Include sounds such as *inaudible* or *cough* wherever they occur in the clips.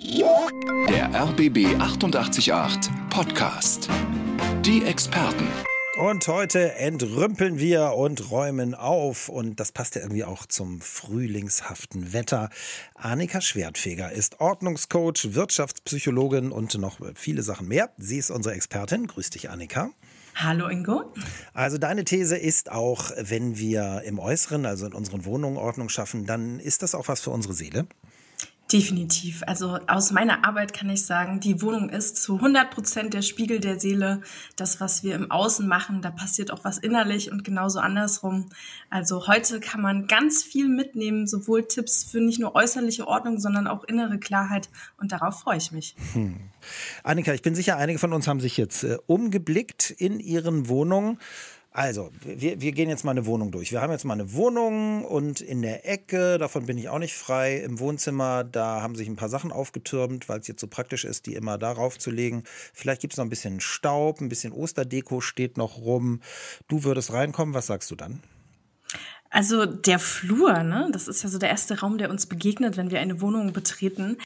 Der RBB 888 Podcast. Die Experten. Und heute entrümpeln wir und räumen auf. Und das passt ja irgendwie auch zum frühlingshaften Wetter. Annika Schwertfeger ist Ordnungscoach, Wirtschaftspsychologin und noch viele Sachen mehr. Sie ist unsere Expertin. Grüß dich, Annika. Hallo Ingo. Also deine These ist auch, wenn wir im Äußeren, also in unseren Wohnungen Ordnung schaffen, dann ist das auch was für unsere Seele? Definitiv. Also aus meiner Arbeit kann ich sagen, die Wohnung ist zu 100 Prozent der Spiegel der Seele. Das, was wir im Außen machen, da passiert auch was innerlich und genauso andersrum. Also heute kann man ganz viel mitnehmen, sowohl Tipps für nicht nur äußerliche Ordnung, sondern auch innere Klarheit. Und darauf freue ich mich. Hm. Annika, ich bin sicher, einige von uns haben sich jetzt äh, umgeblickt in ihren Wohnungen. Also, wir, wir gehen jetzt mal eine Wohnung durch. Wir haben jetzt mal eine Wohnung und in der Ecke, davon bin ich auch nicht frei, im Wohnzimmer, da haben sich ein paar Sachen aufgetürmt, weil es jetzt so praktisch ist, die immer darauf zu legen. Vielleicht gibt es noch ein bisschen Staub, ein bisschen Osterdeko steht noch rum. Du würdest reinkommen, was sagst du dann? Also der Flur, ne, das ist ja so der erste Raum, der uns begegnet, wenn wir eine Wohnung betreten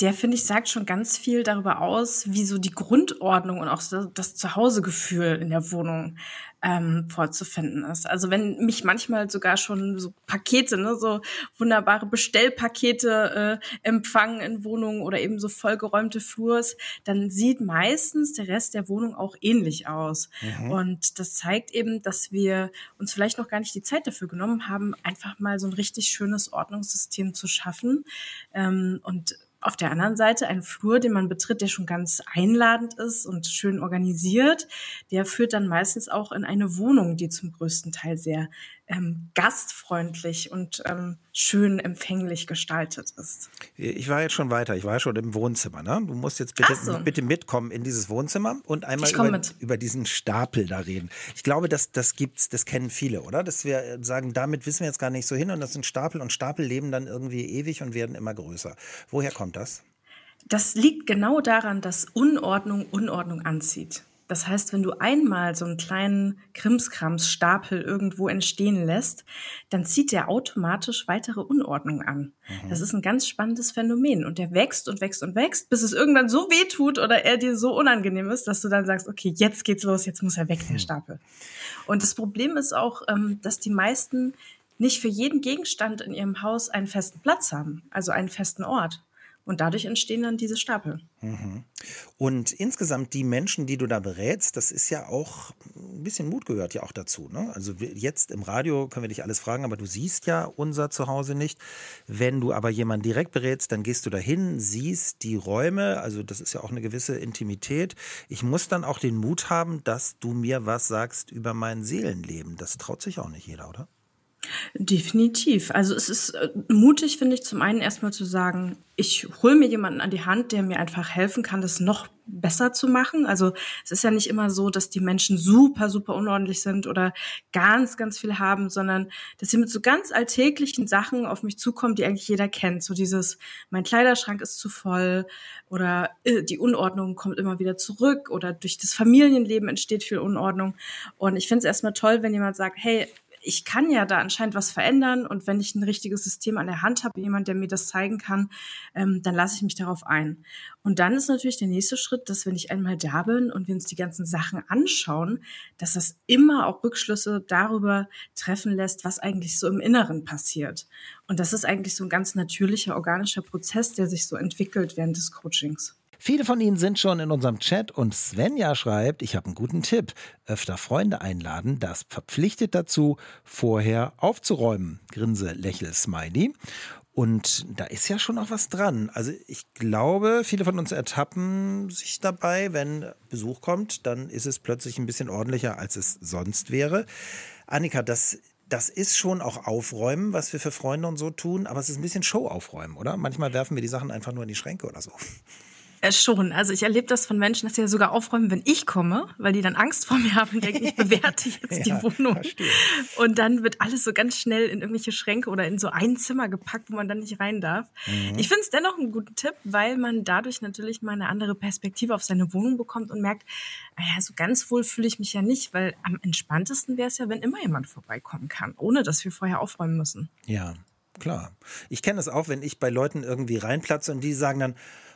der, finde ich, sagt schon ganz viel darüber aus, wie so die Grundordnung und auch das Zuhausegefühl in der Wohnung ähm, vorzufinden ist. Also wenn mich manchmal sogar schon so Pakete, ne, so wunderbare Bestellpakete äh, empfangen in Wohnungen oder eben so vollgeräumte Flurs, dann sieht meistens der Rest der Wohnung auch ähnlich aus. Mhm. Und das zeigt eben, dass wir uns vielleicht noch gar nicht die Zeit dafür genommen haben, einfach mal so ein richtig schönes Ordnungssystem zu schaffen. Ähm, und auf der anderen Seite ein Flur, den man betritt, der schon ganz einladend ist und schön organisiert, der führt dann meistens auch in eine Wohnung, die zum größten Teil sehr ähm, gastfreundlich und ähm, schön empfänglich gestaltet ist. Ich war jetzt schon weiter, ich war schon im Wohnzimmer. Ne? Du musst jetzt bitte, so. bitte mitkommen in dieses Wohnzimmer und einmal über, über, diesen Stapel da reden. Ich glaube, das, das gibt's, das kennen viele, oder? Dass wir sagen, damit wissen wir jetzt gar nicht so hin und das sind Stapel und Stapel leben dann irgendwie ewig und werden immer größer. Woher kommt das? Das liegt genau daran, dass Unordnung Unordnung anzieht. Das heißt, wenn du einmal so einen kleinen Krimskramsstapel irgendwo entstehen lässt, dann zieht der automatisch weitere Unordnung an. Mhm. Das ist ein ganz spannendes Phänomen und der wächst und wächst und wächst, bis es irgendwann so weh tut oder er dir so unangenehm ist, dass du dann sagst, okay, jetzt geht's los, jetzt muss er weg, der mhm. Stapel. Und das Problem ist auch, ähm, dass die meisten nicht für jeden Gegenstand in ihrem Haus einen festen Platz haben, also einen festen Ort. Und dadurch entstehen dann diese Stapel. Mhm. Und insgesamt die Menschen, die du da berätst, das ist ja auch ein bisschen Mut gehört ja auch dazu. Ne? Also jetzt im Radio können wir dich alles fragen, aber du siehst ja unser Zuhause nicht. Wenn du aber jemanden direkt berätst, dann gehst du dahin, siehst die Räume. Also das ist ja auch eine gewisse Intimität. Ich muss dann auch den Mut haben, dass du mir was sagst über mein Seelenleben. Das traut sich auch nicht jeder, oder? Definitiv. Also es ist äh, mutig, finde ich, zum einen erstmal zu sagen, ich hole mir jemanden an die Hand, der mir einfach helfen kann, das noch besser zu machen. Also es ist ja nicht immer so, dass die Menschen super, super unordentlich sind oder ganz, ganz viel haben, sondern dass sie mit so ganz alltäglichen Sachen auf mich zukommen, die eigentlich jeder kennt. So dieses, mein Kleiderschrank ist zu voll oder äh, die Unordnung kommt immer wieder zurück oder durch das Familienleben entsteht viel Unordnung. Und ich finde es erstmal toll, wenn jemand sagt, hey, ich kann ja da anscheinend was verändern und wenn ich ein richtiges System an der Hand habe, jemand, der mir das zeigen kann, ähm, dann lasse ich mich darauf ein. Und dann ist natürlich der nächste Schritt, dass wenn ich einmal da bin und wir uns die ganzen Sachen anschauen, dass das immer auch Rückschlüsse darüber treffen lässt, was eigentlich so im Inneren passiert. Und das ist eigentlich so ein ganz natürlicher, organischer Prozess, der sich so entwickelt während des Coachings. Viele von Ihnen sind schon in unserem Chat und Svenja schreibt, ich habe einen guten Tipp. Öfter Freunde einladen, das verpflichtet dazu, vorher aufzuräumen. Grinse, lächel, Smiley. Und da ist ja schon auch was dran. Also ich glaube, viele von uns ertappen sich dabei, wenn Besuch kommt, dann ist es plötzlich ein bisschen ordentlicher, als es sonst wäre. Annika, das das ist schon auch Aufräumen, was wir für Freunde und so tun, aber es ist ein bisschen Show aufräumen, oder? Manchmal werfen wir die Sachen einfach nur in die Schränke oder so. Äh, schon. Also ich erlebe das von Menschen, dass sie ja sogar aufräumen, wenn ich komme, weil die dann Angst vor mir haben und denken, ich *laughs* bewerte jetzt ja, die Wohnung. Verstehe. Und dann wird alles so ganz schnell in irgendwelche Schränke oder in so ein Zimmer gepackt, wo man dann nicht rein darf. Mhm. Ich finde es dennoch einen guten Tipp, weil man dadurch natürlich mal eine andere Perspektive auf seine Wohnung bekommt und merkt, naja, so ganz wohl fühle ich mich ja nicht, weil am entspanntesten wäre es ja, wenn immer jemand vorbeikommen kann, ohne dass wir vorher aufräumen müssen. Ja, klar. Ich kenne es auch, wenn ich bei Leuten irgendwie reinplatze und die sagen dann,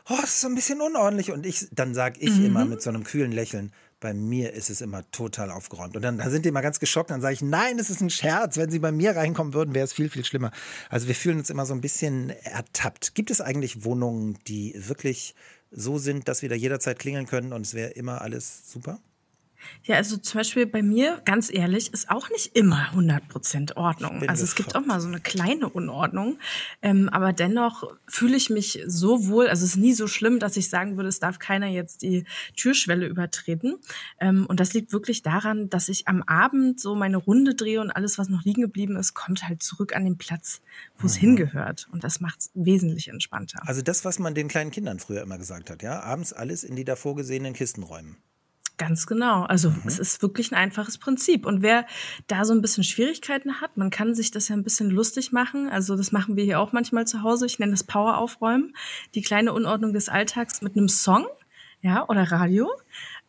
oh, es ist so ein bisschen unordentlich. Und ich, dann sage ich mhm. immer mit so einem kühlen Lächeln, bei mir ist es immer total aufgeräumt. Und dann, dann sind die immer ganz geschockt. Dann sage ich, nein, es ist ein Scherz. Wenn sie bei mir reinkommen würden, wäre es viel, viel schlimmer. Also wir fühlen uns immer so ein bisschen ertappt. Gibt es eigentlich Wohnungen, die wirklich so sind, dass wir da jederzeit klingeln können und es wäre immer alles super? Ja, also zum Beispiel bei mir, ganz ehrlich, ist auch nicht immer 100% Ordnung. Also es gibt auch mal so eine kleine Unordnung. Ähm, aber dennoch fühle ich mich so wohl, also es ist nie so schlimm, dass ich sagen würde, es darf keiner jetzt die Türschwelle übertreten. Ähm, und das liegt wirklich daran, dass ich am Abend so meine Runde drehe und alles, was noch liegen geblieben ist, kommt halt zurück an den Platz, wo es mhm. hingehört. Und das macht es wesentlich entspannter. Also das, was man den kleinen Kindern früher immer gesagt hat, ja, abends alles in die davor gesehenen Kisten räumen. Ganz genau. Also mhm. es ist wirklich ein einfaches Prinzip. Und wer da so ein bisschen Schwierigkeiten hat, man kann sich das ja ein bisschen lustig machen. Also das machen wir hier auch manchmal zu Hause. Ich nenne das Power aufräumen. Die kleine Unordnung des Alltags mit einem Song, ja, oder Radio.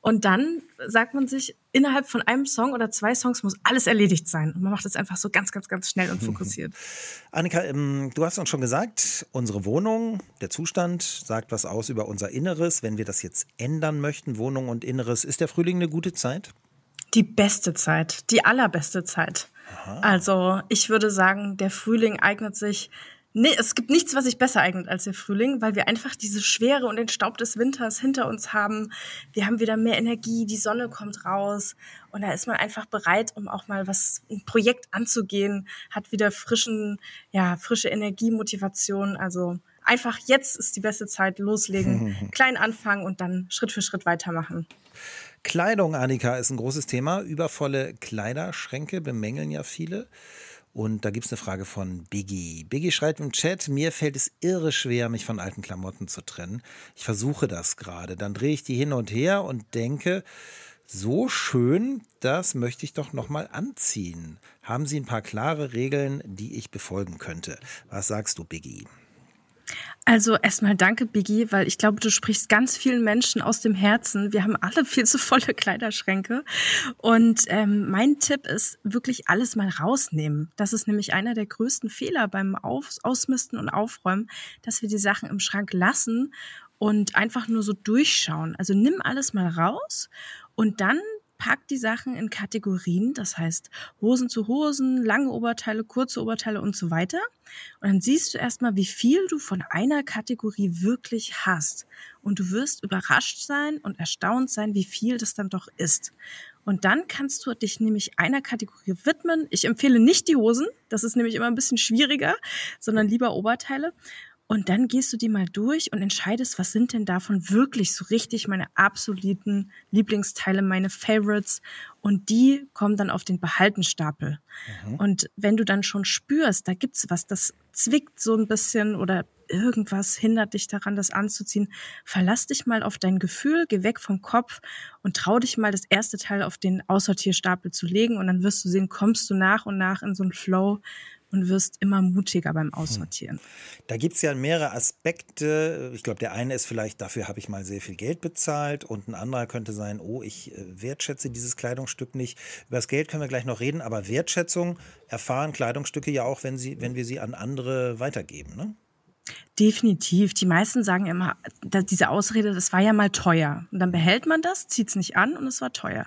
Und dann sagt man sich, innerhalb von einem Song oder zwei Songs muss alles erledigt sein. Und man macht das einfach so ganz, ganz, ganz schnell und *laughs* fokussiert. Annika, ähm, du hast uns schon gesagt, unsere Wohnung, der Zustand sagt was aus über unser Inneres. Wenn wir das jetzt ändern möchten, Wohnung und Inneres, ist der Frühling eine gute Zeit? Die beste Zeit, die allerbeste Zeit. Aha. Also ich würde sagen, der Frühling eignet sich Nee, es gibt nichts, was sich besser eignet als der Frühling, weil wir einfach diese Schwere und den Staub des Winters hinter uns haben. Wir haben wieder mehr Energie, die Sonne kommt raus und da ist man einfach bereit, um auch mal was, ein Projekt anzugehen, hat wieder frischen, ja, frische Energie, Motivation. Also einfach jetzt ist die beste Zeit, loslegen, *laughs* klein anfangen und dann Schritt für Schritt weitermachen. Kleidung, Annika, ist ein großes Thema. Übervolle Kleiderschränke bemängeln ja viele. Und da gibt es eine Frage von Biggie. Biggie schreibt im Chat, mir fällt es irre schwer, mich von alten Klamotten zu trennen. Ich versuche das gerade. Dann drehe ich die hin und her und denke, so schön, das möchte ich doch nochmal anziehen. Haben Sie ein paar klare Regeln, die ich befolgen könnte? Was sagst du, Biggie? Also erstmal danke, Biggie, weil ich glaube, du sprichst ganz vielen Menschen aus dem Herzen. Wir haben alle viel zu volle Kleiderschränke. Und ähm, mein Tipp ist wirklich alles mal rausnehmen. Das ist nämlich einer der größten Fehler beim Auf Ausmisten und Aufräumen, dass wir die Sachen im Schrank lassen und einfach nur so durchschauen. Also nimm alles mal raus und dann pack die Sachen in Kategorien, das heißt Hosen zu Hosen, lange Oberteile, kurze Oberteile und so weiter. Und dann siehst du erstmal, wie viel du von einer Kategorie wirklich hast. Und du wirst überrascht sein und erstaunt sein, wie viel das dann doch ist. Und dann kannst du dich nämlich einer Kategorie widmen. Ich empfehle nicht die Hosen, das ist nämlich immer ein bisschen schwieriger, sondern lieber Oberteile. Und dann gehst du die mal durch und entscheidest, was sind denn davon wirklich so richtig meine absoluten Lieblingsteile, meine Favorites. Und die kommen dann auf den Behaltenstapel. Mhm. Und wenn du dann schon spürst, da gibt's was, das zwickt so ein bisschen oder irgendwas hindert dich daran, das anzuziehen, verlass dich mal auf dein Gefühl, geh weg vom Kopf und trau dich mal, das erste Teil auf den Aussortierstapel zu legen. Und dann wirst du sehen, kommst du nach und nach in so einen Flow, und wirst immer mutiger beim Aussortieren. Da gibt es ja mehrere Aspekte. Ich glaube, der eine ist vielleicht, dafür habe ich mal sehr viel Geld bezahlt und ein anderer könnte sein, oh, ich äh, wertschätze dieses Kleidungsstück nicht. Über das Geld können wir gleich noch reden, aber Wertschätzung erfahren Kleidungsstücke ja auch, wenn, sie, wenn wir sie an andere weitergeben. Ne? Definitiv. Die meisten sagen immer, diese Ausrede, das war ja mal teuer. Und dann behält man das, zieht es nicht an und es war teuer.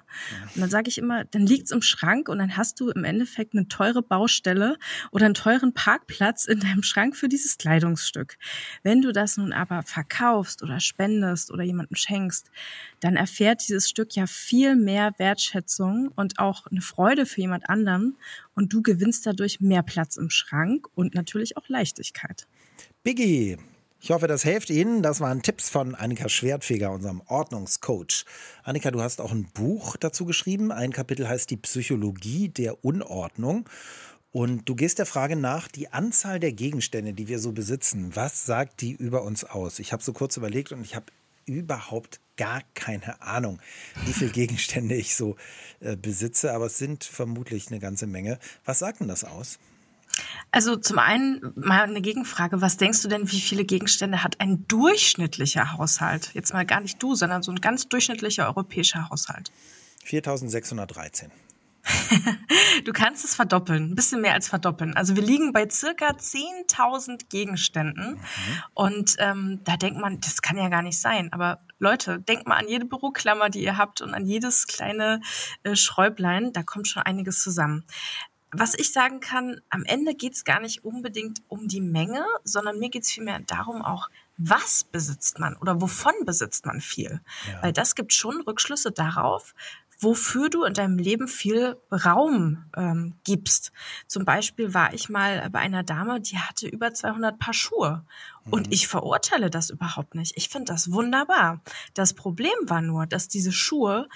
Und dann sage ich immer, dann liegt es im Schrank und dann hast du im Endeffekt eine teure Baustelle oder einen teuren Parkplatz in deinem Schrank für dieses Kleidungsstück. Wenn du das nun aber verkaufst oder spendest oder jemandem schenkst, dann erfährt dieses Stück ja viel mehr Wertschätzung und auch eine Freude für jemand anderen und du gewinnst dadurch mehr Platz im Schrank und natürlich auch Leichtigkeit. Biggie. Ich hoffe, das hilft Ihnen. Das waren Tipps von Annika Schwertfeger, unserem Ordnungscoach. Annika, du hast auch ein Buch dazu geschrieben. Ein Kapitel heißt Die Psychologie der Unordnung. Und du gehst der Frage nach, die Anzahl der Gegenstände, die wir so besitzen, was sagt die über uns aus? Ich habe so kurz überlegt und ich habe überhaupt gar keine Ahnung, wie viele *laughs* Gegenstände ich so äh, besitze, aber es sind vermutlich eine ganze Menge. Was sagt denn das aus? Also zum einen mal eine Gegenfrage. Was denkst du denn, wie viele Gegenstände hat ein durchschnittlicher Haushalt? Jetzt mal gar nicht du, sondern so ein ganz durchschnittlicher europäischer Haushalt. 4613. *laughs* du kannst es verdoppeln, ein bisschen mehr als verdoppeln. Also wir liegen bei circa 10.000 Gegenständen. Mhm. Und ähm, da denkt man, das kann ja gar nicht sein. Aber Leute, denkt mal an jede Büroklammer, die ihr habt und an jedes kleine äh, Schräublein. Da kommt schon einiges zusammen. Was ich sagen kann, am Ende geht es gar nicht unbedingt um die Menge, sondern mir geht es vielmehr darum auch, was besitzt man oder wovon besitzt man viel? Ja. Weil das gibt schon Rückschlüsse darauf, wofür du in deinem Leben viel Raum ähm, gibst. Zum Beispiel war ich mal bei einer Dame, die hatte über 200 Paar Schuhe. Und mhm. ich verurteile das überhaupt nicht. Ich finde das wunderbar. Das Problem war nur, dass diese Schuhe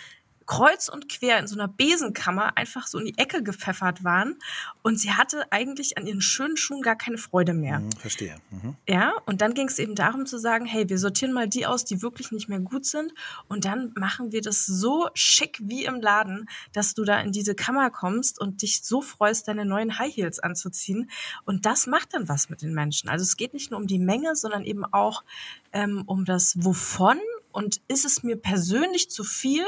kreuz und quer in so einer Besenkammer einfach so in die Ecke gepfeffert waren und sie hatte eigentlich an ihren schönen Schuhen gar keine Freude mehr. Mhm, verstehe. Mhm. Ja, und dann ging es eben darum zu sagen, hey, wir sortieren mal die aus, die wirklich nicht mehr gut sind und dann machen wir das so schick wie im Laden, dass du da in diese Kammer kommst und dich so freust, deine neuen High Heels anzuziehen und das macht dann was mit den Menschen. Also es geht nicht nur um die Menge, sondern eben auch ähm, um das Wovon und ist es mir persönlich zu viel?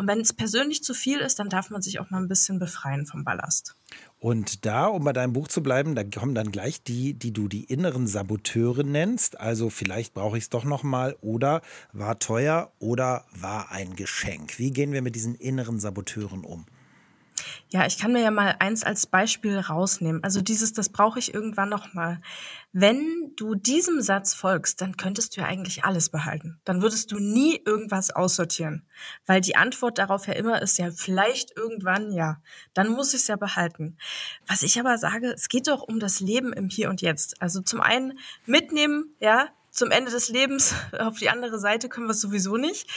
Und wenn es persönlich zu viel ist, dann darf man sich auch mal ein bisschen befreien vom Ballast. Und da, um bei deinem Buch zu bleiben, da kommen dann gleich die, die du die inneren Saboteure nennst. Also vielleicht brauche ich es doch noch mal oder war teuer oder war ein Geschenk. Wie gehen wir mit diesen inneren Saboteuren um? Ja, ich kann mir ja mal eins als Beispiel rausnehmen. Also dieses, das brauche ich irgendwann noch mal. Wenn du diesem Satz folgst, dann könntest du ja eigentlich alles behalten. Dann würdest du nie irgendwas aussortieren, weil die Antwort darauf ja immer ist ja vielleicht irgendwann ja. Dann muss ich es ja behalten. Was ich aber sage, es geht doch um das Leben im Hier und Jetzt. Also zum einen mitnehmen, ja, zum Ende des Lebens *laughs* auf die andere Seite können wir es sowieso nicht.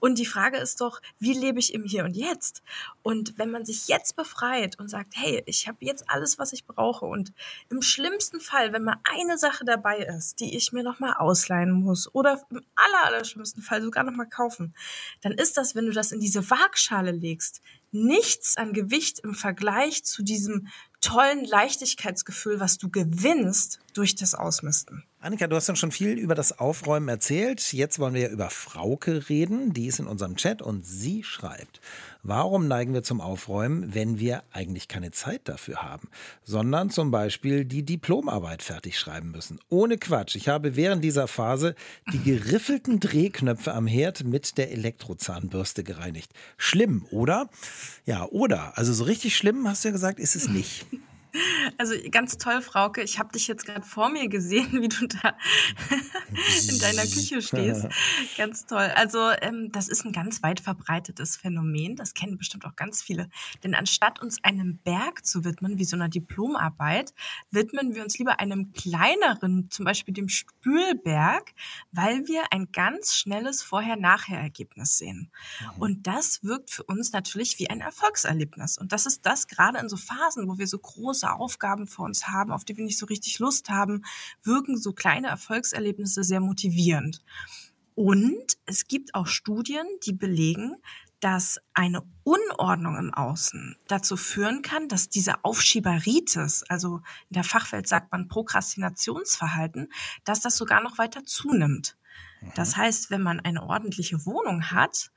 Und die Frage ist doch, wie lebe ich im Hier und Jetzt? Und wenn man sich jetzt befreit und sagt, hey, ich habe jetzt alles, was ich brauche und im schlimmsten Fall, wenn mal eine Sache dabei ist, die ich mir nochmal ausleihen muss oder im aller, aller schlimmsten Fall sogar nochmal kaufen, dann ist das, wenn du das in diese Waagschale legst, nichts an Gewicht im Vergleich zu diesem tollen Leichtigkeitsgefühl, was du gewinnst durch das Ausmisten. Annika, du hast uns schon viel über das Aufräumen erzählt. Jetzt wollen wir über Frauke reden. Die ist in unserem Chat und sie schreibt, warum neigen wir zum Aufräumen, wenn wir eigentlich keine Zeit dafür haben, sondern zum Beispiel die Diplomarbeit fertig schreiben müssen? Ohne Quatsch. Ich habe während dieser Phase die geriffelten Drehknöpfe am Herd mit der Elektrozahnbürste gereinigt. Schlimm, oder? Ja, oder. Also so richtig schlimm, hast du ja gesagt, ist es nicht. Also ganz toll, Frauke. Ich habe dich jetzt gerade vor mir gesehen, *laughs* wie du da in deiner Küche stehst. Ganz toll. Also ähm, das ist ein ganz weit verbreitetes Phänomen. Das kennen bestimmt auch ganz viele. Denn anstatt uns einem Berg zu widmen, wie so einer Diplomarbeit, widmen wir uns lieber einem kleineren, zum Beispiel dem Spülberg, weil wir ein ganz schnelles Vorher-Nachher-Ergebnis sehen. Mhm. Und das wirkt für uns natürlich wie ein Erfolgserlebnis. Und das ist das gerade in so Phasen, wo wir so groß große Aufgaben vor uns haben, auf die wir nicht so richtig Lust haben, wirken so kleine Erfolgserlebnisse sehr motivierend. Und es gibt auch Studien, die belegen, dass eine Unordnung im Außen dazu führen kann, dass diese Aufschieberitis, also in der Fachwelt sagt man Prokrastinationsverhalten, dass das sogar noch weiter zunimmt. Das mhm. heißt, wenn man eine ordentliche Wohnung hat,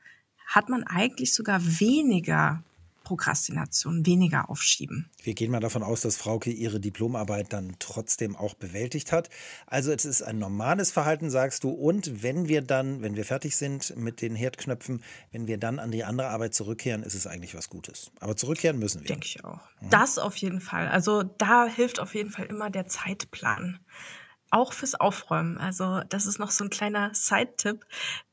hat man eigentlich sogar weniger Prokrastination, weniger aufschieben. Wir gehen mal davon aus, dass Frauke ihre Diplomarbeit dann trotzdem auch bewältigt hat. Also es ist ein normales Verhalten, sagst du. Und wenn wir dann, wenn wir fertig sind mit den Herdknöpfen, wenn wir dann an die andere Arbeit zurückkehren, ist es eigentlich was Gutes. Aber zurückkehren müssen wir. Denke ich auch. Mhm. Das auf jeden Fall. Also da hilft auf jeden Fall immer der Zeitplan auch fürs Aufräumen. Also das ist noch so ein kleiner Side-Tipp.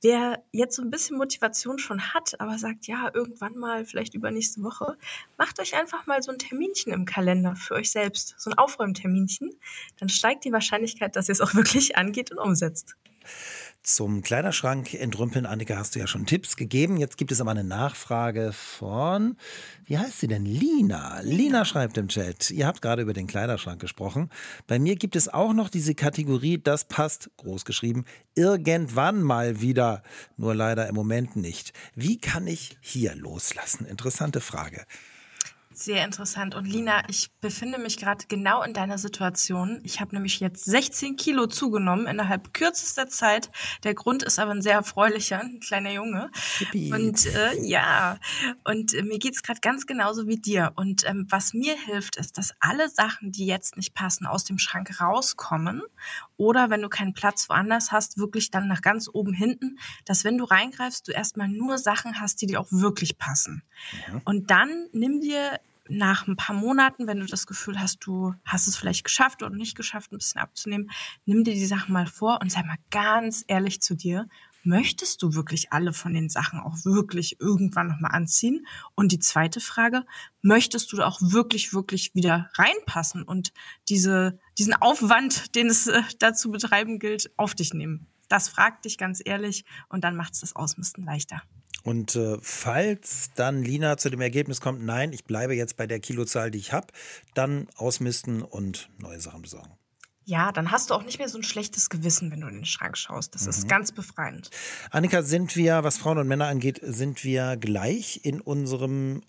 Wer jetzt so ein bisschen Motivation schon hat, aber sagt, ja, irgendwann mal, vielleicht übernächste Woche, macht euch einfach mal so ein Terminchen im Kalender für euch selbst, so ein Aufräumterminchen. Dann steigt die Wahrscheinlichkeit, dass ihr es auch *laughs* wirklich angeht und umsetzt. Zum Kleiderschrank entrümpeln, Annika, hast du ja schon Tipps gegeben. Jetzt gibt es aber eine Nachfrage von, wie heißt sie denn? Lina. Lina schreibt im Chat, ihr habt gerade über den Kleiderschrank gesprochen. Bei mir gibt es auch noch diese Kategorie, das passt, groß geschrieben, irgendwann mal wieder, nur leider im Moment nicht. Wie kann ich hier loslassen? Interessante Frage. Sehr interessant. Und Lina, ich befinde mich gerade genau in deiner Situation. Ich habe nämlich jetzt 16 Kilo zugenommen innerhalb kürzester Zeit. Der Grund ist aber ein sehr erfreulicher, ein kleiner Junge. Yippie. Und äh, ja, und äh, mir geht's gerade ganz genauso wie dir. Und ähm, was mir hilft, ist, dass alle Sachen, die jetzt nicht passen, aus dem Schrank rauskommen. Oder wenn du keinen Platz woanders hast, wirklich dann nach ganz oben hinten, dass wenn du reingreifst, du erstmal nur Sachen hast, die dir auch wirklich passen. Ja. Und dann nimm dir nach ein paar Monaten, wenn du das Gefühl hast, du hast es vielleicht geschafft oder nicht geschafft, ein bisschen abzunehmen, nimm dir die Sachen mal vor und sei mal ganz ehrlich zu dir. Möchtest du wirklich alle von den Sachen auch wirklich irgendwann nochmal anziehen? Und die zweite Frage, möchtest du auch wirklich, wirklich wieder reinpassen und diese, diesen Aufwand, den es äh, dazu betreiben gilt, auf dich nehmen? Das fragt dich ganz ehrlich und dann macht es das Ausmisten leichter. Und äh, falls dann Lina zu dem Ergebnis kommt, nein, ich bleibe jetzt bei der Kilozahl, die ich habe, dann ausmisten und neue Sachen besorgen. Ja, dann hast du auch nicht mehr so ein schlechtes Gewissen, wenn du in den Schrank schaust. Das mhm. ist ganz befreiend. Annika, sind wir, was Frauen und Männer angeht, sind wir gleich in unserem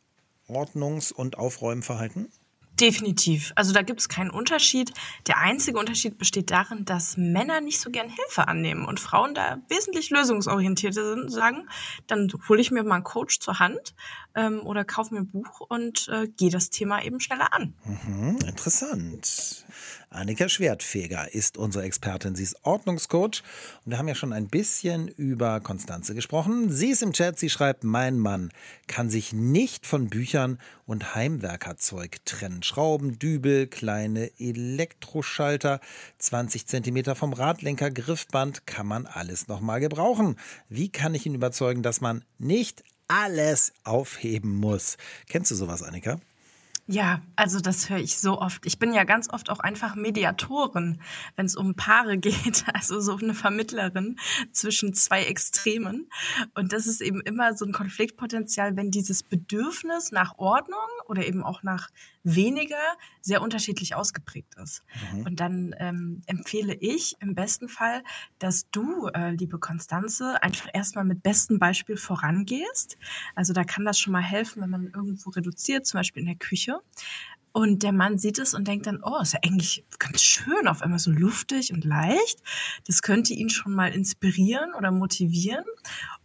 Ordnungs- und Aufräumverhalten? Definitiv. Also da gibt es keinen Unterschied. Der einzige Unterschied besteht darin, dass Männer nicht so gern Hilfe annehmen und Frauen da wesentlich lösungsorientierter sind und sagen, dann hole ich mir mal einen Coach zur Hand ähm, oder kaufe mir ein Buch und äh, gehe das Thema eben schneller an. Mhm, interessant. Annika Schwertfeger ist unsere Expertin. Sie ist Ordnungscoach und wir haben ja schon ein bisschen über Konstanze gesprochen. Sie ist im Chat, sie schreibt, mein Mann kann sich nicht von Büchern und Heimwerkerzeug trennen. Schrauben, Dübel, kleine Elektroschalter, 20 Zentimeter vom Radlenker, Griffband, kann man alles nochmal gebrauchen. Wie kann ich ihn überzeugen, dass man nicht alles aufheben muss? Kennst du sowas, Annika? Ja, also das höre ich so oft. Ich bin ja ganz oft auch einfach Mediatorin, wenn es um Paare *laughs* geht, also so eine Vermittlerin zwischen zwei Extremen. Und das ist eben immer so ein Konfliktpotenzial, wenn dieses Bedürfnis nach Ordnung oder eben auch nach weniger sehr unterschiedlich ausgeprägt ist. Mhm. Und dann ähm, empfehle ich im besten Fall, dass du, äh, liebe Konstanze, einfach erstmal mit bestem Beispiel vorangehst. Also da kann das schon mal helfen, wenn man irgendwo reduziert, zum Beispiel in der Küche. Und der Mann sieht es und denkt dann, oh, ist ja eigentlich ganz schön, auf einmal so luftig und leicht. Das könnte ihn schon mal inspirieren oder motivieren.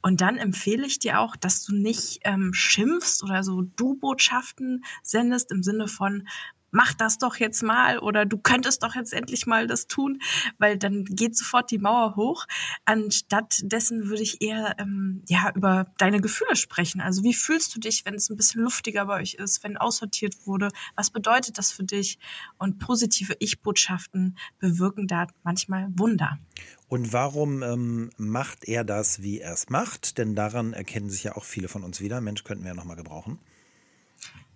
Und dann empfehle ich dir auch, dass du nicht ähm, schimpfst oder so Du-Botschaften sendest im Sinne von, mach das doch jetzt mal oder du könntest doch jetzt endlich mal das tun, weil dann geht sofort die Mauer hoch. Anstatt dessen würde ich eher ähm, ja über deine Gefühle sprechen. Also wie fühlst du dich, wenn es ein bisschen luftiger bei euch ist, wenn aussortiert wurde? Was bedeutet das für dich? Und positive Ich-Botschaften bewirken da manchmal Wunder. Und warum ähm, macht er das, wie er es macht? Denn daran erkennen sich ja auch viele von uns wieder. Mensch, könnten wir ja nochmal gebrauchen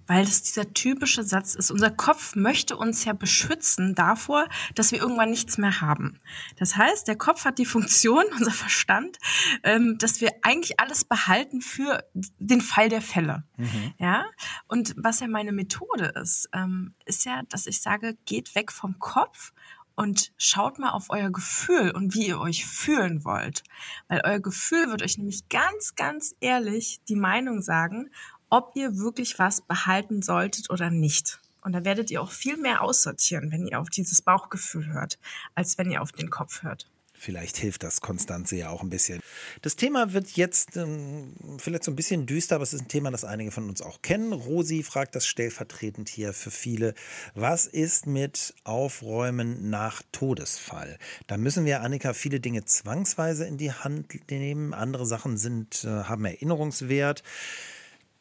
weil das dieser typische Satz ist. Unser Kopf möchte uns ja beschützen davor, dass wir irgendwann nichts mehr haben. Das heißt, der Kopf hat die Funktion, *laughs* unser Verstand, ähm, dass wir eigentlich alles behalten für den Fall der Fälle. Mhm. Ja. Und was ja meine Methode ist, ähm, ist ja, dass ich sage, geht weg vom Kopf und schaut mal auf euer Gefühl und wie ihr euch fühlen wollt. Weil euer Gefühl wird euch nämlich ganz, ganz ehrlich die Meinung sagen, ob ihr wirklich was behalten solltet oder nicht. Und da werdet ihr auch viel mehr aussortieren, wenn ihr auf dieses Bauchgefühl hört, als wenn ihr auf den Kopf hört. Vielleicht hilft das Konstanze ja auch ein bisschen. Das Thema wird jetzt ähm, vielleicht so ein bisschen düster, aber es ist ein Thema, das einige von uns auch kennen. Rosi fragt das stellvertretend hier für viele. Was ist mit Aufräumen nach Todesfall? Da müssen wir, Annika, viele Dinge zwangsweise in die Hand nehmen. Andere Sachen sind, äh, haben Erinnerungswert.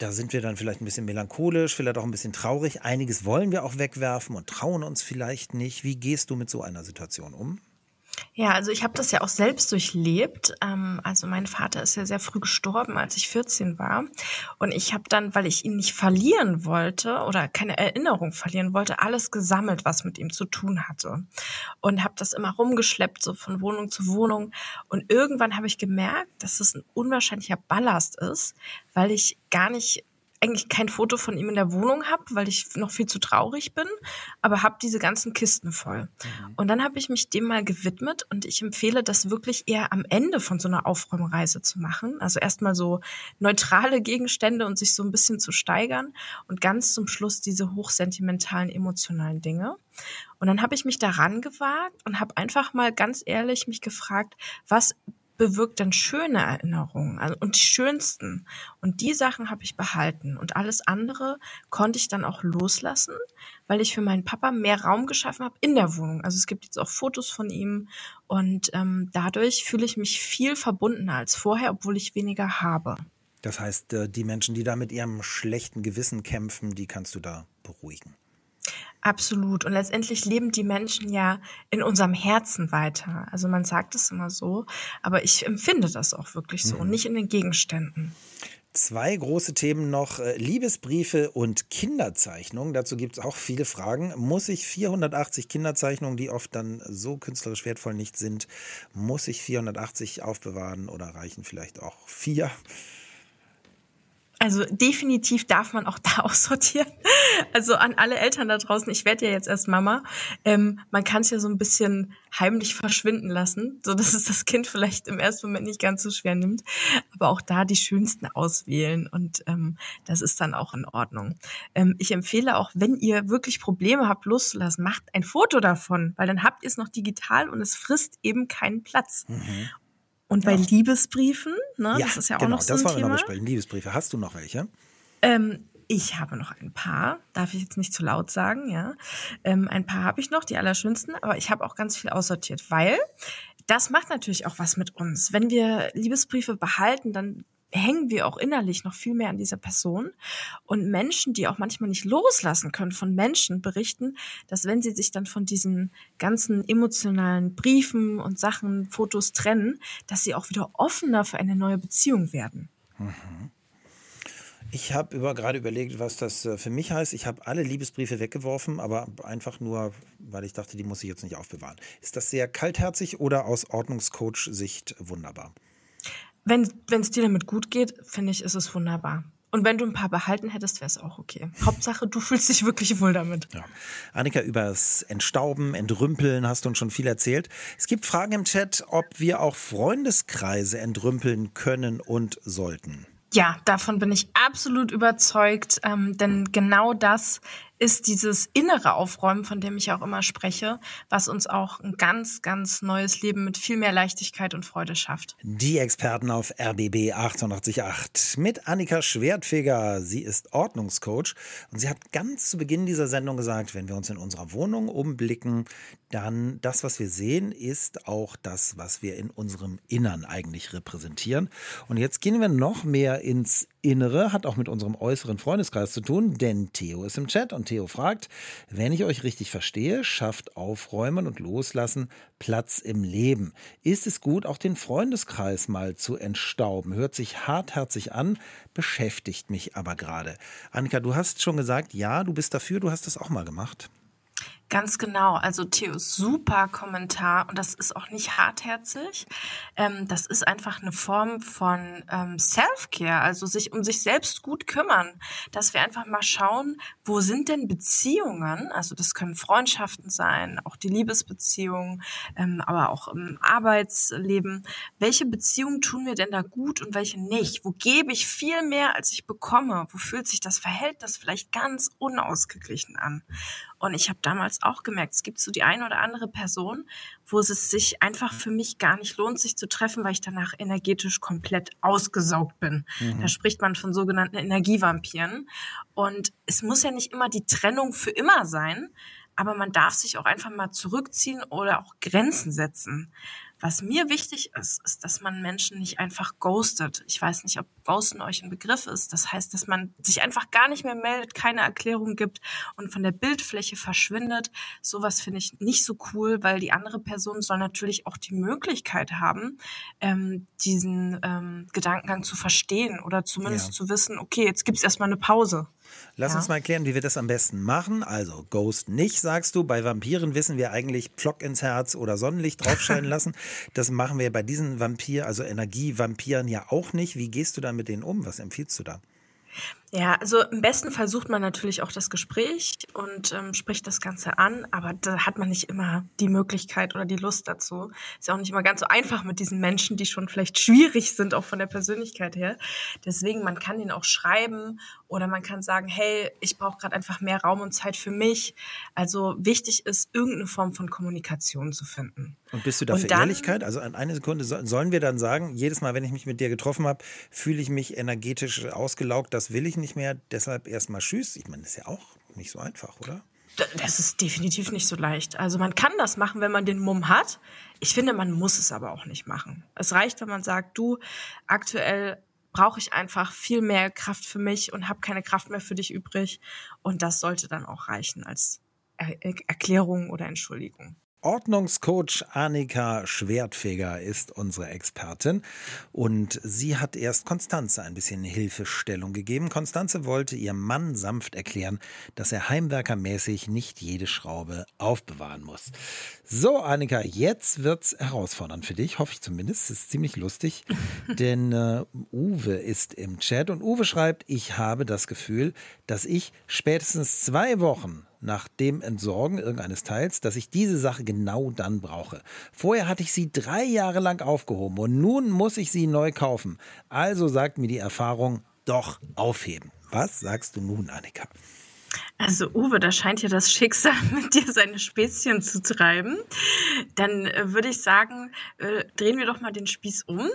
Da sind wir dann vielleicht ein bisschen melancholisch, vielleicht auch ein bisschen traurig. Einiges wollen wir auch wegwerfen und trauen uns vielleicht nicht. Wie gehst du mit so einer Situation um? Ja, also ich habe das ja auch selbst durchlebt. Ähm, also mein Vater ist ja sehr früh gestorben, als ich 14 war. Und ich habe dann, weil ich ihn nicht verlieren wollte oder keine Erinnerung verlieren wollte, alles gesammelt, was mit ihm zu tun hatte. Und habe das immer rumgeschleppt, so von Wohnung zu Wohnung. Und irgendwann habe ich gemerkt, dass es ein unwahrscheinlicher Ballast ist, weil ich gar nicht eigentlich kein Foto von ihm in der Wohnung habe, weil ich noch viel zu traurig bin, aber habe diese ganzen Kisten voll. Mhm. Und dann habe ich mich dem mal gewidmet und ich empfehle das wirklich eher am Ende von so einer Aufräumreise zu machen. Also erstmal so neutrale Gegenstände und sich so ein bisschen zu steigern und ganz zum Schluss diese hochsentimentalen, emotionalen Dinge. Und dann habe ich mich daran gewagt und habe einfach mal ganz ehrlich mich gefragt, was bewirkt dann schöne Erinnerungen also, und die schönsten. Und die Sachen habe ich behalten. Und alles andere konnte ich dann auch loslassen, weil ich für meinen Papa mehr Raum geschaffen habe in der Wohnung. Also es gibt jetzt auch Fotos von ihm und ähm, dadurch fühle ich mich viel verbundener als vorher, obwohl ich weniger habe. Das heißt, äh, die Menschen, die da mit ihrem schlechten Gewissen kämpfen, die kannst du da beruhigen. Absolut. Und letztendlich leben die Menschen ja in unserem Herzen weiter. Also man sagt es immer so, aber ich empfinde das auch wirklich so mhm. und nicht in den Gegenständen. Zwei große Themen noch, äh, Liebesbriefe und Kinderzeichnungen. Dazu gibt es auch viele Fragen. Muss ich 480 Kinderzeichnungen, die oft dann so künstlerisch wertvoll nicht sind, muss ich 480 aufbewahren oder reichen vielleicht auch vier? Also definitiv darf man auch *laughs* da aussortieren. Also an alle Eltern da draußen, ich werde ja jetzt erst Mama. Ähm, man kann es ja so ein bisschen heimlich verschwinden lassen, so dass es das Kind vielleicht im ersten Moment nicht ganz so schwer nimmt. Aber auch da die schönsten auswählen und ähm, das ist dann auch in Ordnung. Ähm, ich empfehle auch, wenn ihr wirklich Probleme habt, loszulassen, macht ein Foto davon, weil dann habt ihr es noch digital und es frisst eben keinen Platz. Mhm. Und bei ja. Liebesbriefen, ne, ja, das ist ja genau, auch noch so ein Thema. Das wollen wir noch Liebesbriefe. Hast du noch welche? Ähm, ich habe noch ein paar, darf ich jetzt nicht zu laut sagen, ja. Ähm, ein paar habe ich noch, die allerschönsten, aber ich habe auch ganz viel aussortiert, weil das macht natürlich auch was mit uns. Wenn wir Liebesbriefe behalten, dann hängen wir auch innerlich noch viel mehr an dieser Person. Und Menschen, die auch manchmal nicht loslassen können von Menschen, berichten, dass wenn sie sich dann von diesen ganzen emotionalen Briefen und Sachen, Fotos trennen, dass sie auch wieder offener für eine neue Beziehung werden. Mhm. Ich habe über, gerade überlegt, was das äh, für mich heißt. Ich habe alle Liebesbriefe weggeworfen, aber einfach nur, weil ich dachte, die muss ich jetzt nicht aufbewahren. Ist das sehr kaltherzig oder aus Ordnungscoach-Sicht wunderbar? Wenn es dir damit gut geht, finde ich, ist es wunderbar. Und wenn du ein paar behalten hättest, wäre es auch okay. Hauptsache, du fühlst dich wirklich wohl damit. Ja. Annika, übers Entstauben, Entrümpeln hast du uns schon viel erzählt. Es gibt Fragen im Chat, ob wir auch Freundeskreise entrümpeln können und sollten. Ja, davon bin ich absolut überzeugt, ähm, denn genau das ist dieses innere Aufräumen, von dem ich auch immer spreche, was uns auch ein ganz, ganz neues Leben mit viel mehr Leichtigkeit und Freude schafft. Die Experten auf RBB 888 mit Annika Schwertfeger. Sie ist Ordnungscoach und sie hat ganz zu Beginn dieser Sendung gesagt, wenn wir uns in unserer Wohnung umblicken, dann das, was wir sehen, ist auch das, was wir in unserem Innern eigentlich repräsentieren. Und jetzt gehen wir noch mehr ins Innere, hat auch mit unserem äußeren Freundeskreis zu tun, denn Theo ist im Chat und Theo fragt, wenn ich euch richtig verstehe, schafft Aufräumen und Loslassen Platz im Leben. Ist es gut, auch den Freundeskreis mal zu entstauben? Hört sich hartherzig an, beschäftigt mich aber gerade. Annika, du hast schon gesagt, ja, du bist dafür, du hast das auch mal gemacht. Ganz genau. Also Theo, super Kommentar und das ist auch nicht hartherzig. Ähm, das ist einfach eine Form von ähm, Self-Care, also sich um sich selbst gut kümmern, dass wir einfach mal schauen, wo sind denn Beziehungen? Also das können Freundschaften sein, auch die Liebesbeziehungen, ähm, aber auch im Arbeitsleben. Welche Beziehungen tun mir denn da gut und welche nicht? Wo gebe ich viel mehr, als ich bekomme? Wo fühlt sich das Verhältnis vielleicht ganz unausgeglichen an? Und ich habe damals auch gemerkt, es gibt so die eine oder andere Person, wo es sich einfach für mich gar nicht lohnt, sich zu treffen, weil ich danach energetisch komplett ausgesaugt bin. Mhm. Da spricht man von sogenannten Energievampiren. Und es muss ja nicht immer die Trennung für immer sein, aber man darf sich auch einfach mal zurückziehen oder auch Grenzen setzen. Was mir wichtig ist, ist, dass man Menschen nicht einfach ghostet. Ich weiß nicht, ob Ghosten euch ein Begriff ist. Das heißt, dass man sich einfach gar nicht mehr meldet, keine Erklärung gibt und von der Bildfläche verschwindet. Sowas finde ich nicht so cool, weil die andere Person soll natürlich auch die Möglichkeit haben, ähm, diesen ähm, Gedankengang zu verstehen oder zumindest ja. zu wissen, okay, jetzt gibt's erstmal eine Pause. Lass ja. uns mal erklären, wie wir das am besten machen. Also, Ghost nicht, sagst du. Bei Vampiren wissen wir eigentlich Pflock ins Herz oder Sonnenlicht draufscheinen *laughs* lassen. Das machen wir bei diesen Vampir, also Energievampiren ja auch nicht. Wie gehst du da mit denen um? Was empfiehlst du da? Ja, also im besten Fall sucht man natürlich auch das Gespräch und ähm, spricht das Ganze an, aber da hat man nicht immer die Möglichkeit oder die Lust dazu. Ist ja auch nicht immer ganz so einfach mit diesen Menschen, die schon vielleicht schwierig sind, auch von der Persönlichkeit her. Deswegen, man kann ihnen auch schreiben oder man kann sagen, hey, ich brauche gerade einfach mehr Raum und Zeit für mich. Also wichtig ist, irgendeine Form von Kommunikation zu finden. Und bist du da für Ehrlichkeit? Also an eine Sekunde sollen wir dann sagen, jedes Mal, wenn ich mich mit dir getroffen habe, fühle ich mich energetisch ausgelaugt, das will ich nicht mehr, deshalb erstmal Tschüss. Ich meine, das ist ja auch nicht so einfach, oder? Das ist definitiv nicht so leicht. Also man kann das machen, wenn man den Mumm hat. Ich finde, man muss es aber auch nicht machen. Es reicht, wenn man sagt, du, aktuell brauche ich einfach viel mehr Kraft für mich und habe keine Kraft mehr für dich übrig. Und das sollte dann auch reichen als er Erklärung oder Entschuldigung. Ordnungscoach Annika Schwertfeger ist unsere Expertin und sie hat erst Konstanze ein bisschen Hilfestellung gegeben. Konstanze wollte ihrem Mann sanft erklären, dass er heimwerkermäßig nicht jede Schraube aufbewahren muss. So, Annika, jetzt wird's herausfordernd für dich, hoffe ich zumindest. Es ist ziemlich lustig, *laughs* denn äh, Uwe ist im Chat und Uwe schreibt, ich habe das Gefühl, dass ich spätestens zwei Wochen nach dem Entsorgen irgendeines Teils, dass ich diese Sache genau dann brauche. Vorher hatte ich sie drei Jahre lang aufgehoben und nun muss ich sie neu kaufen. Also sagt mir die Erfahrung, doch aufheben. Was sagst du nun, Annika? Also Uwe, da scheint ja das Schicksal *laughs* mit dir seine Späßchen zu treiben. Dann äh, würde ich sagen, äh, drehen wir doch mal den Spieß um.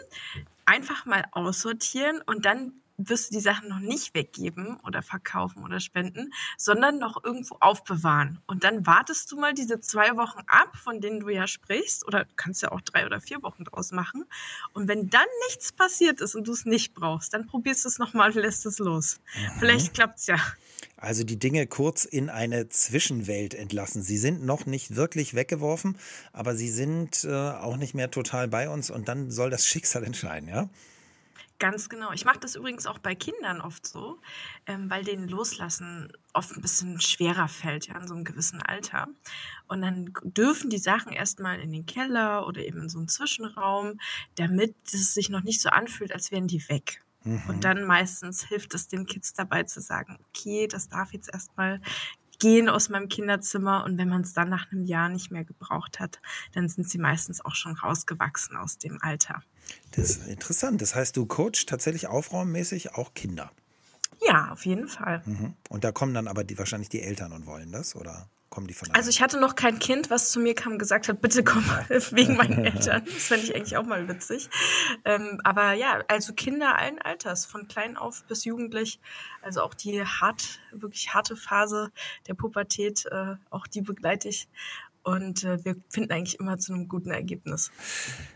Einfach mal aussortieren und dann wirst du die Sachen noch nicht weggeben oder verkaufen oder spenden, sondern noch irgendwo aufbewahren. Und dann wartest du mal diese zwei Wochen ab, von denen du ja sprichst, oder kannst ja auch drei oder vier Wochen draus machen. Und wenn dann nichts passiert ist und du es nicht brauchst, dann probierst du es nochmal und lässt es los. Mhm. Vielleicht klappt's ja. Also die Dinge kurz in eine Zwischenwelt entlassen. Sie sind noch nicht wirklich weggeworfen, aber sie sind äh, auch nicht mehr total bei uns und dann soll das Schicksal entscheiden, ja? Ganz genau. Ich mache das übrigens auch bei Kindern oft so, ähm, weil denen Loslassen oft ein bisschen schwerer fällt, ja, in so einem gewissen Alter. Und dann dürfen die Sachen erstmal in den Keller oder eben in so einen Zwischenraum, damit es sich noch nicht so anfühlt, als wären die weg. Mhm. Und dann meistens hilft es den Kids dabei zu sagen, okay, das darf jetzt erstmal gehen aus meinem Kinderzimmer und wenn man es dann nach einem Jahr nicht mehr gebraucht hat, dann sind sie meistens auch schon rausgewachsen aus dem Alter. Das ist interessant. Das heißt, du coachst tatsächlich aufraummäßig auch Kinder. Ja, auf jeden Fall. Mhm. Und da kommen dann aber die, wahrscheinlich die Eltern und wollen das, oder? Kommen die von also ich hatte noch kein Kind, was zu mir kam und gesagt hat, bitte komm *laughs* wegen meinen Eltern. Das fände ich eigentlich auch mal witzig. Ähm, aber ja, also Kinder allen Alters, von klein auf bis jugendlich. Also auch die hart, wirklich harte Phase der Pubertät, äh, auch die begleite ich. Und äh, wir finden eigentlich immer zu einem guten Ergebnis.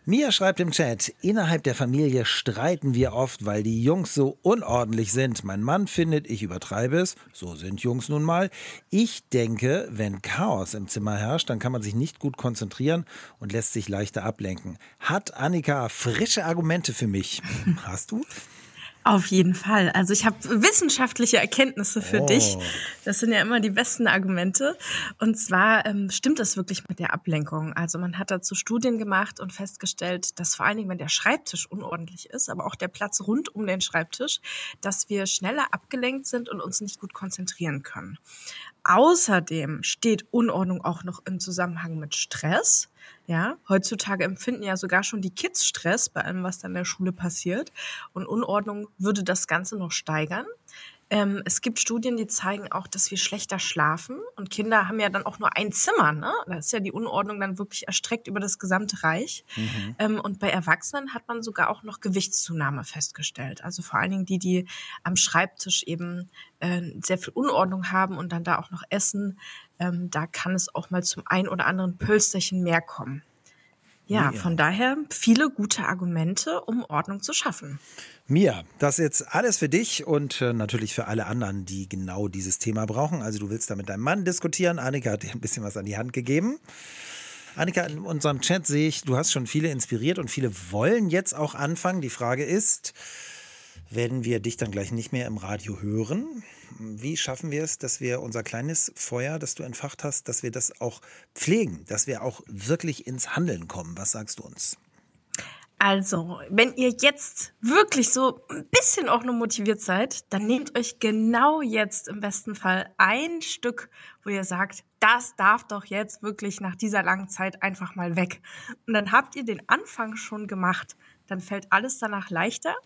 Mia schreibt im Chat, innerhalb der Familie streiten wir oft, weil die Jungs so unordentlich sind. Mein Mann findet, ich übertreibe es. So sind Jungs nun mal. Ich denke, wenn Chaos im Zimmer herrscht, dann kann man sich nicht gut konzentrieren und lässt sich leichter ablenken. Hat Annika frische Argumente für mich? Hast du? Auf jeden Fall. Also ich habe wissenschaftliche Erkenntnisse für oh. dich. Das sind ja immer die besten Argumente. Und zwar ähm, stimmt das wirklich mit der Ablenkung. Also man hat dazu Studien gemacht und festgestellt, dass vor allen Dingen, wenn der Schreibtisch unordentlich ist, aber auch der Platz rund um den Schreibtisch, dass wir schneller abgelenkt sind und uns nicht gut konzentrieren können. Außerdem steht Unordnung auch noch im Zusammenhang mit Stress. Ja, heutzutage empfinden ja sogar schon die Kids Stress bei allem, was da in der Schule passiert. Und Unordnung würde das Ganze noch steigern. Ähm, es gibt Studien, die zeigen auch, dass wir schlechter schlafen. Und Kinder haben ja dann auch nur ein Zimmer. Ne? Da ist ja die Unordnung dann wirklich erstreckt über das gesamte Reich. Mhm. Ähm, und bei Erwachsenen hat man sogar auch noch Gewichtszunahme festgestellt. Also vor allen Dingen die, die am Schreibtisch eben äh, sehr viel Unordnung haben und dann da auch noch essen. Ähm, da kann es auch mal zum ein oder anderen Pölsterchen mehr kommen. Ja, von daher viele gute Argumente, um Ordnung zu schaffen. Mia, das ist jetzt alles für dich und äh, natürlich für alle anderen, die genau dieses Thema brauchen. Also du willst da mit deinem Mann diskutieren. Annika hat dir ein bisschen was an die Hand gegeben. Annika, in unserem Chat sehe ich, du hast schon viele inspiriert und viele wollen jetzt auch anfangen. Die Frage ist, werden wir dich dann gleich nicht mehr im Radio hören? Wie schaffen wir es, dass wir unser kleines Feuer, das du entfacht hast, dass wir das auch pflegen, dass wir auch wirklich ins Handeln kommen? Was sagst du uns? Also, wenn ihr jetzt wirklich so ein bisschen auch nur motiviert seid, dann nehmt euch genau jetzt im besten Fall ein Stück, wo ihr sagt, das darf doch jetzt wirklich nach dieser langen Zeit einfach mal weg. Und dann habt ihr den Anfang schon gemacht. Dann fällt alles danach leichter.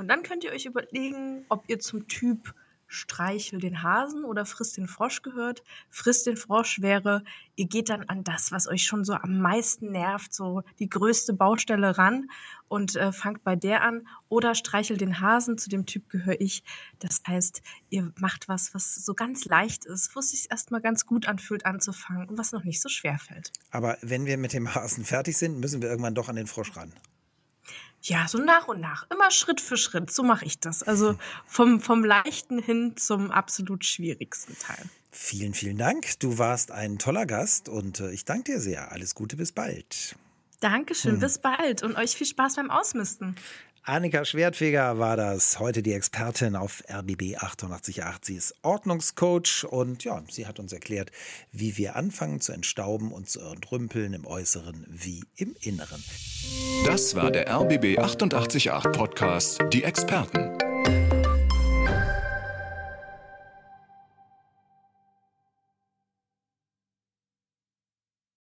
Und dann könnt ihr euch überlegen, ob ihr zum Typ Streichel den Hasen oder Friss den Frosch gehört. Friss den Frosch wäre, ihr geht dann an das, was euch schon so am meisten nervt, so die größte Baustelle ran und äh, fangt bei der an. Oder Streichel den Hasen, zu dem Typ gehöre ich. Das heißt, ihr macht was, was so ganz leicht ist, wo es sich erstmal ganz gut anfühlt anzufangen und was noch nicht so schwer fällt. Aber wenn wir mit dem Hasen fertig sind, müssen wir irgendwann doch an den Frosch ran. Ja, so nach und nach, immer Schritt für Schritt. So mache ich das. Also vom, vom leichten hin zum absolut schwierigsten Teil. Vielen, vielen Dank. Du warst ein toller Gast und äh, ich danke dir sehr. Alles Gute, bis bald. Dankeschön, hm. bis bald und euch viel Spaß beim Ausmisten. Annika Schwertfeger war das, heute die Expertin auf RBB 888. Sie ist Ordnungscoach und ja, sie hat uns erklärt, wie wir anfangen zu entstauben und zu entrümpeln im Äußeren wie im Inneren. Das war der RBB 888 Podcast, die Experten.